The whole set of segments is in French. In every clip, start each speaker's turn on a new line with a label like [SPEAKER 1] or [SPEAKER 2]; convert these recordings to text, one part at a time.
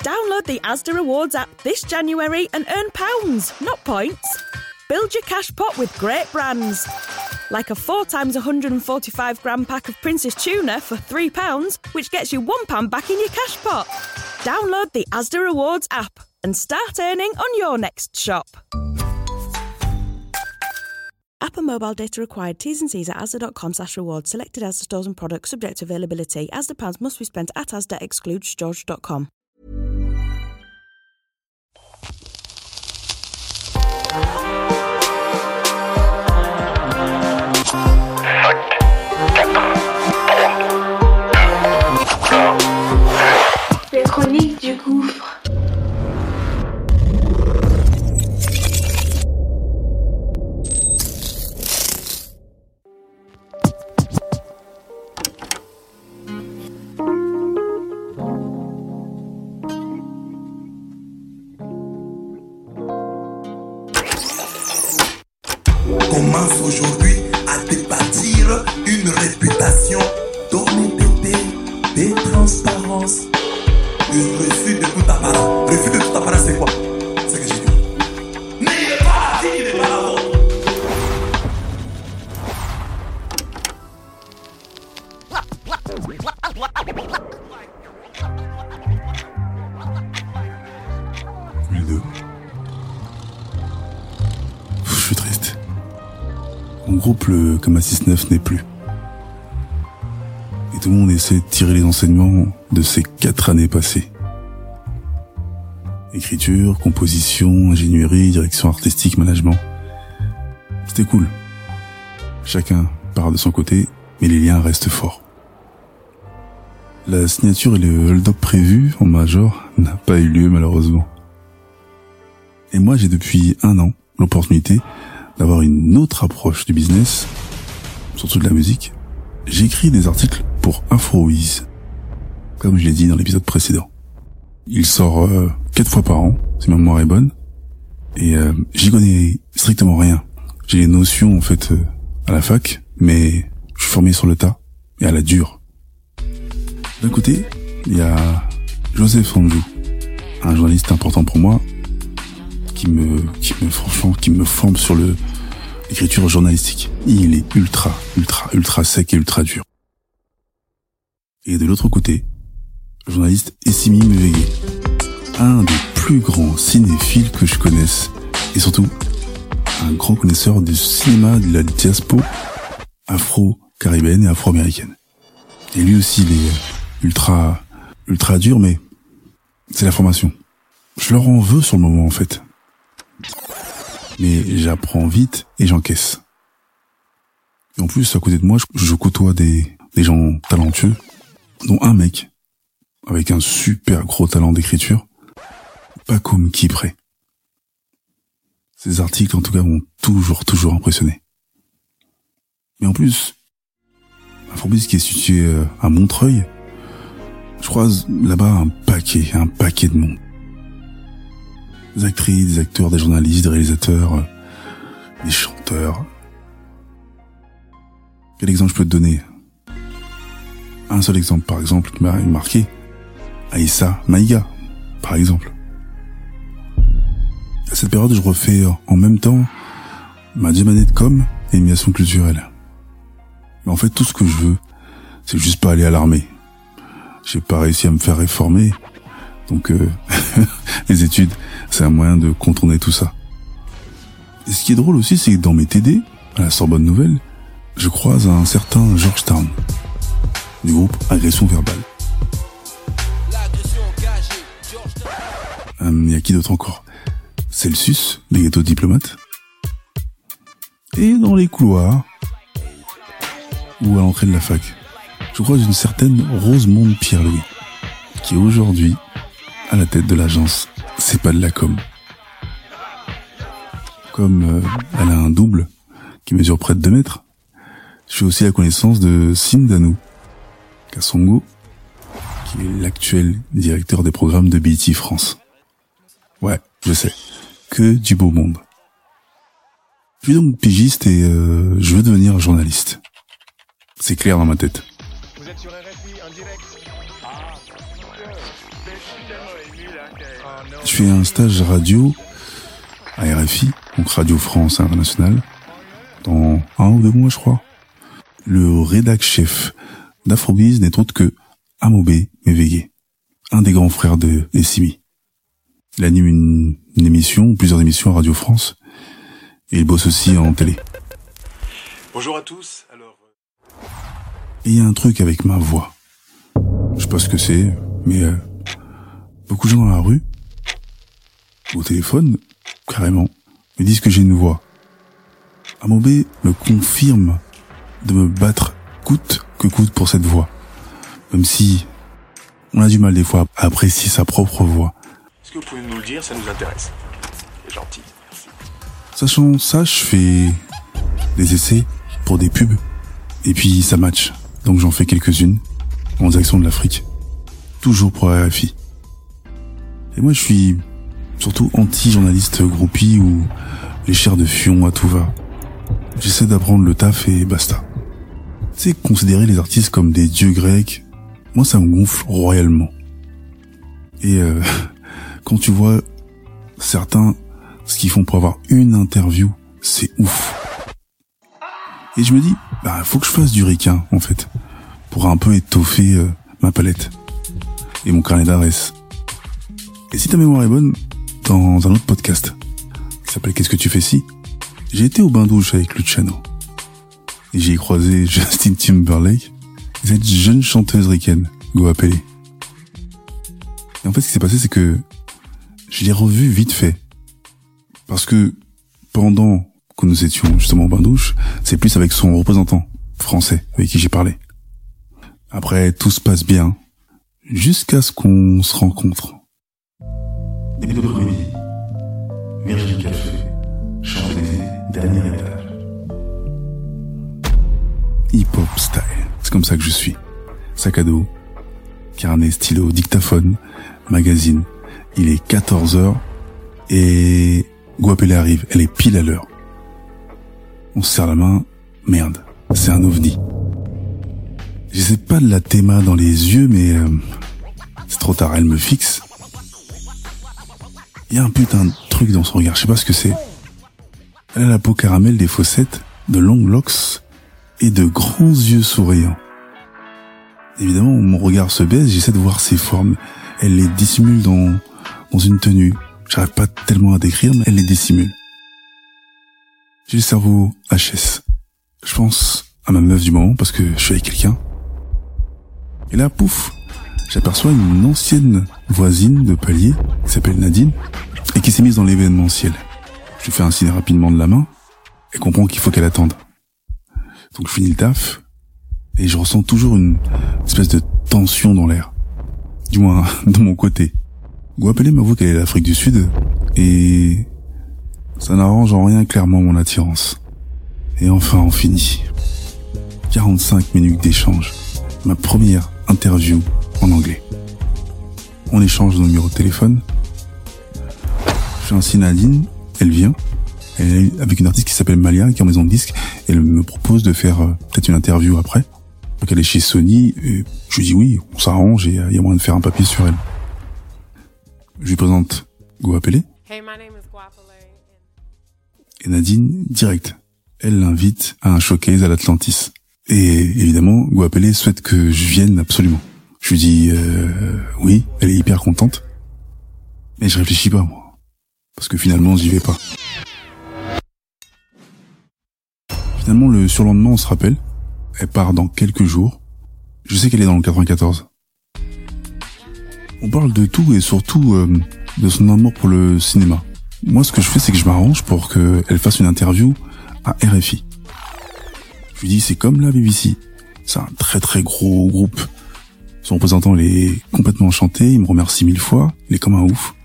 [SPEAKER 1] Download the Asda Rewards app this January and earn pounds, not points. Build your cash pot with great brands. Like a 4 times 145 gram pack of Prince's tuna for £3, which gets you £1 back in your cash pot. Download the Asda Rewards app and start earning on your next shop. App and mobile data required. T's and C's at asda.com slash rewards. Selected Asda stores and products subject to availability. Asda pounds must be spent at Asda excludes george.com.
[SPEAKER 2] n'est
[SPEAKER 3] plus. Et tout le monde essaie de tirer les enseignements de ces quatre années passées. Écriture, composition, ingénierie, direction artistique, management. C'était cool. Chacun part de son côté, mais les liens restent forts. La signature et le hold-up prévu en major n'a pas eu lieu malheureusement. Et moi j'ai depuis un an l'opportunité d'avoir une autre approche du business surtout de la musique. J'écris des articles pour InfoWiz, comme je l'ai dit dans l'épisode précédent. Il sort euh, quatre fois par an, si ma mémoire est bonne, et euh, j'y connais strictement rien. J'ai les notions en fait euh, à la fac, mais je suis formé sur le tas et à la dure. D'un côté, il y a Joseph Anjou, un journaliste important pour moi, qui me, qui me, franchement, qui me forme sur le, l'écriture journalistique. Il est ultra, ultra, ultra sec et ultra dur. Et de l'autre côté, le journaliste Essimi Muwege, un des plus grands cinéphiles que je connaisse, et surtout, un grand connaisseur du cinéma de la diaspora afro-caribéenne et afro-américaine. Et lui aussi, il est ultra, ultra dur, mais c'est la formation. Je leur en veux sur le moment, en fait mais j'apprends vite et j'encaisse. Et en plus, à côté de moi, je, côtoie des, gens talentueux, dont un mec avec un super gros talent d'écriture, pas comme qui près. Ces articles, en tout cas, m'ont toujours, toujours impressionné. Mais en plus, Infobis qui est situé euh, à Montreuil, je croise là-bas un paquet, un paquet de monde des actrices, des acteurs, des journalistes, des réalisateurs, euh, des chanteurs. Quel exemple je peux te donner? Un seul exemple, par exemple, qui m'a marqué. Aïssa Maïga, par exemple. À cette période, je refais en même temps ma deuxième année de com et animation culturelle. Mais en fait, tout ce que je veux, c'est juste pas aller à l'armée. J'ai pas réussi à me faire réformer, donc euh, les études, c'est un moyen de contourner tout ça. Et ce qui est drôle aussi, c'est que dans mes TD, à la Sorbonne Nouvelle, je croise un certain George Town, du groupe Agression Verbale. Euh, Il y a qui d'autre encore? Celsius, les ghettos diplomates. Et dans les couloirs, ou à l'entrée de la fac, je croise une certaine Rosemonde Pierre-Louis, qui aujourd'hui à la tête de l'agence C'est pas de la com. Comme euh, elle a un double qui mesure près de 2 mètres, je suis aussi la connaissance de Sindanou Kassongo, qui est l'actuel directeur des programmes de BT France. Ouais, je sais, que du beau monde. Je suis donc pigiste et euh, je veux devenir journaliste. C'est clair dans ma tête. Je fais un stage radio à RFI, donc Radio France Internationale, dans un ou deux mois, je crois. Le rédac chef d'Afrobiz n'est autre que Amobé Mévégué, un des grands frères de Essimi. Il anime une, une émission, plusieurs émissions à Radio France, et il bosse aussi en télé.
[SPEAKER 4] Bonjour à tous. Alors,
[SPEAKER 3] Et il y a un truc avec ma voix. Je sais pas ce que c'est, mais euh, beaucoup de gens dans la rue, au téléphone, carrément, me disent que j'ai une voix. Amobé me confirme de me battre coûte que coûte pour cette voix. Même si on a du mal des fois à apprécier sa propre voix.
[SPEAKER 4] est-ce que vous pouvez nous le dire Ça nous intéresse. C'est gentil. Merci.
[SPEAKER 3] Sachant ça, je fais des essais pour des pubs. Et puis ça match. Donc j'en fais quelques-unes en direction de l'Afrique. Toujours pour RFI. Et moi je suis surtout anti-journaliste groupie ou les chairs de fion à tout va. J'essaie d'apprendre le taf et basta. Tu sais, considérer les artistes comme des dieux grecs, moi ça me gonfle royalement. Et euh, quand tu vois certains ce qu'ils font pour avoir une interview, c'est ouf. Et je me dis, bah faut que je fasse du requin en fait, pour un peu étoffer euh, ma palette et mon carnet d'adresses. Et si ta mémoire est bonne, dans un autre podcast qui s'appelle Qu'est-ce que tu fais si? J'ai été au bain douche avec Luciano et j'ai croisé Justin Timberlake et cette jeune chanteuse ricaine, Goa Pele. Et en fait, ce qui s'est passé, c'est que je l'ai revu vite fait parce que pendant que nous étions justement au bain douche, c'est plus avec son représentant français avec qui j'ai parlé. Après, tout se passe bien, jusqu'à ce qu'on se rencontre. Début d'après-midi, Virginie Café, Champs-Élysées, dernier étage. Hip-hop style, c'est comme ça que je suis. Sac à dos, carnet, stylo, dictaphone, magazine. Il est 14h et Guapele arrive, elle est pile à l'heure. On se serre la main, merde, c'est un ovni. J'essaie pas de la théma dans les yeux, mais euh, c'est trop tard, elle me fixe. Il y a un putain de truc dans son regard, je sais pas ce que c'est. Elle a la peau caramel des fossettes, de longues locks et de grands yeux souriants. Évidemment, mon regard se baisse, j'essaie de voir ses formes. Elle les dissimule dans, dans une tenue. J'arrive pas tellement à décrire, mais elle les dissimule. J'ai le cerveau HS. Je pense à ma meuf du moment parce que je suis avec quelqu'un. Et là, pouf, j'aperçois une ancienne voisine de palier qui s'appelle Nadine et qui s'est mise dans l'événementiel. Je lui fais un signe rapidement de la main et comprend qu'il faut qu'elle attende. Donc je finis le taf et je ressens toujours une espèce de tension dans l'air. Du moins, de mon côté. Guapele m'avoue qu'elle est d'Afrique du Sud et ça n'arrange en rien clairement mon attirance. Et enfin, on finit. 45 minutes d'échange. Ma première interview en anglais. On échange nos numéros de téléphone. Je fais un signe à Nadine, elle vient. Elle est avec une artiste qui s'appelle Malia, qui est en maison de disque. Elle me propose de faire euh, peut-être une interview après. Donc elle est chez Sony. Et je lui dis oui, on s'arrange et euh, il y a moyen de faire un papier sur elle. Je lui présente Goa Pelé.
[SPEAKER 5] Hey, my name is Guapale.
[SPEAKER 3] Et Nadine, direct, elle l'invite à un showcase à l'Atlantis. Et évidemment, Guapele souhaite que je vienne absolument. Je lui dis euh, oui, elle est hyper contente. Mais je réfléchis pas, moi. Parce que finalement, j'y vais pas. Finalement, le surlendemain, on se rappelle. Elle part dans quelques jours. Je sais qu'elle est dans le 94. On parle de tout et surtout euh, de son amour pour le cinéma. Moi, ce que je fais, c'est que je m'arrange pour qu'elle fasse une interview à RFI. Je lui dis, c'est comme la BBC. C'est un très très gros groupe. Son représentant, il est complètement enchanté, il me remercie mille fois, il est comme un ouf.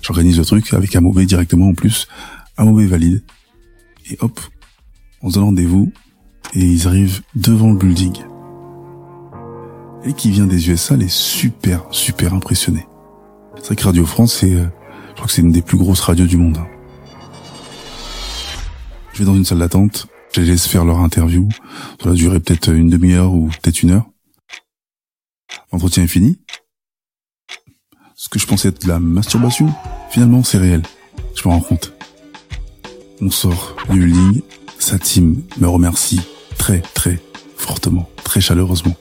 [SPEAKER 3] J'organise le truc avec Amobé directement en plus. Amobé valide. Et hop, on se donne rendez-vous et ils arrivent devant le building. Elle qui vient des USA, elle est super, super impressionnée. C'est vrai que Radio France, c'est, euh, je crois que c'est une des plus grosses radios du monde. hein. Je vais dans une salle d'attente, je les laisse faire leur interview. Ça va durer peut-être une demi-heure ou peut-être une heure. L'entretien est fini. Ce que je pensais être de la masturbation, finalement c'est réel. Je me rends compte. On sort du building, sa team me remercie très très fortement, très chaleureusement.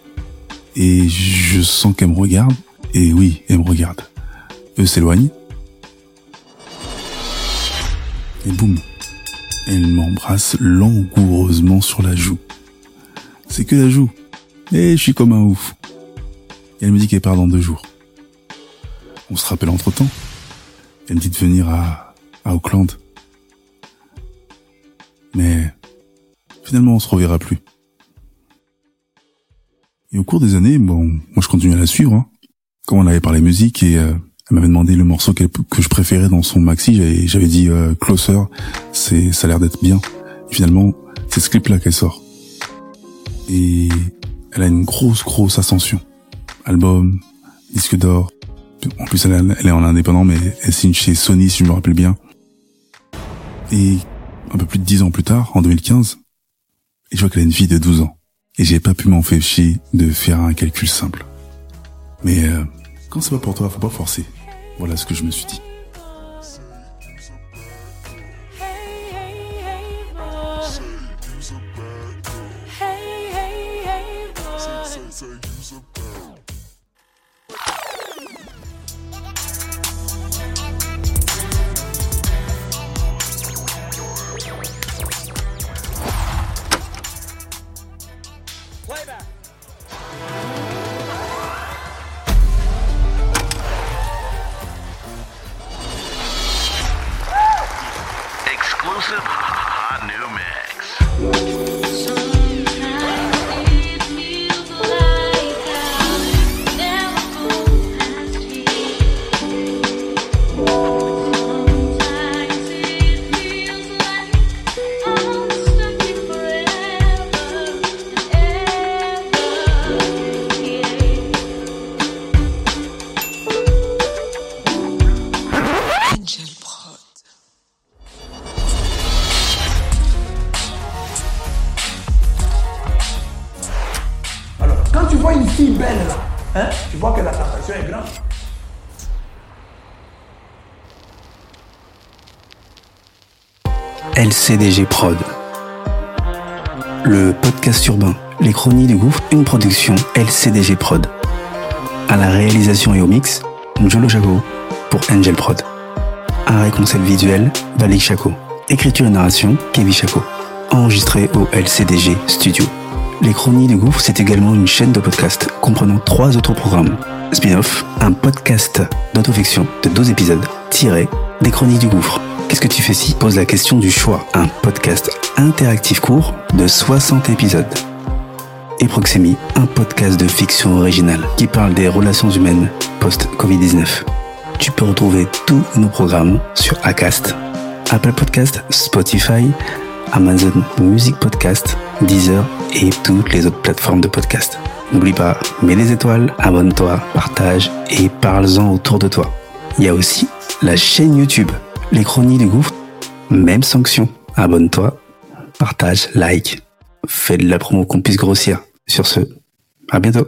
[SPEAKER 3] Et je sens qu'elle me regarde, et oui, elle me regarde. Eux s'éloignent. Et boum, elle m'embrasse langoureusement sur la joue. C'est que la joue. Et je suis comme un ouf. Et elle me dit qu'elle part dans deux jours. On se rappelle entre temps. Elle me dit de venir à, à Auckland. Mais finalement, on se reverra plus. Et au cours des années, bon, moi je continue à la suivre. Hein. Comme on avait parlé musique et euh, elle m'avait demandé le morceau que je préférais dans son maxi, j'avais, dit euh, Closer, c'est ça a l'air d'être bien. Et finalement, c'est ce clip là qu'elle sort. Et elle a une grosse grosse ascension. Album, disque d'or. En plus, elle, est en indépendant, mais elle signe chez Sony, si je me rappelle bien. Et un peu plus de dix ans plus tard, en 2015, et je vois qu'elle a une fille de 12 ans. Et j'ai pas pu m'empêcher de faire un calcul simple. Mais euh, quand c'est pas pour toi, faut pas forcer. Voilà ce que je me suis dit.
[SPEAKER 5] Exclusive hot new mix.
[SPEAKER 2] Hein, tu vois que la est.
[SPEAKER 6] LCDG Prod. Le podcast urbain, les chroniques du gouffre, une production LCDG Prod. À la réalisation et au mix, Njolo Chaco pour Angel Prod. Un concept visuel, Valik Chaco. Écriture et narration, Kevin Chaco. Enregistré au LCDG Studio. Les Chroniques du Gouffre, c'est également une chaîne de podcast comprenant trois autres programmes. Spin-off, un podcast d'autofiction de 12 épisodes, tiré des Chroniques du Gouffre. Qu'est-ce que tu fais si Pose la question du choix? Un podcast interactif court de 60 épisodes. Et Proxémie, un podcast de fiction originale qui parle des relations humaines post-Covid-19. Tu peux retrouver tous nos programmes sur Acast, Apple Podcast, Spotify, Amazon Music Podcast, Deezer et toutes les autres plateformes de podcast. N'oublie pas, mets des étoiles, abonne-toi, partage et parle-en autour de toi. Il y a aussi la chaîne YouTube, les chroniques du gouffre, même sanction. Abonne-toi, partage, like, fais de la promo qu'on puisse grossir. Sur ce, à bientôt.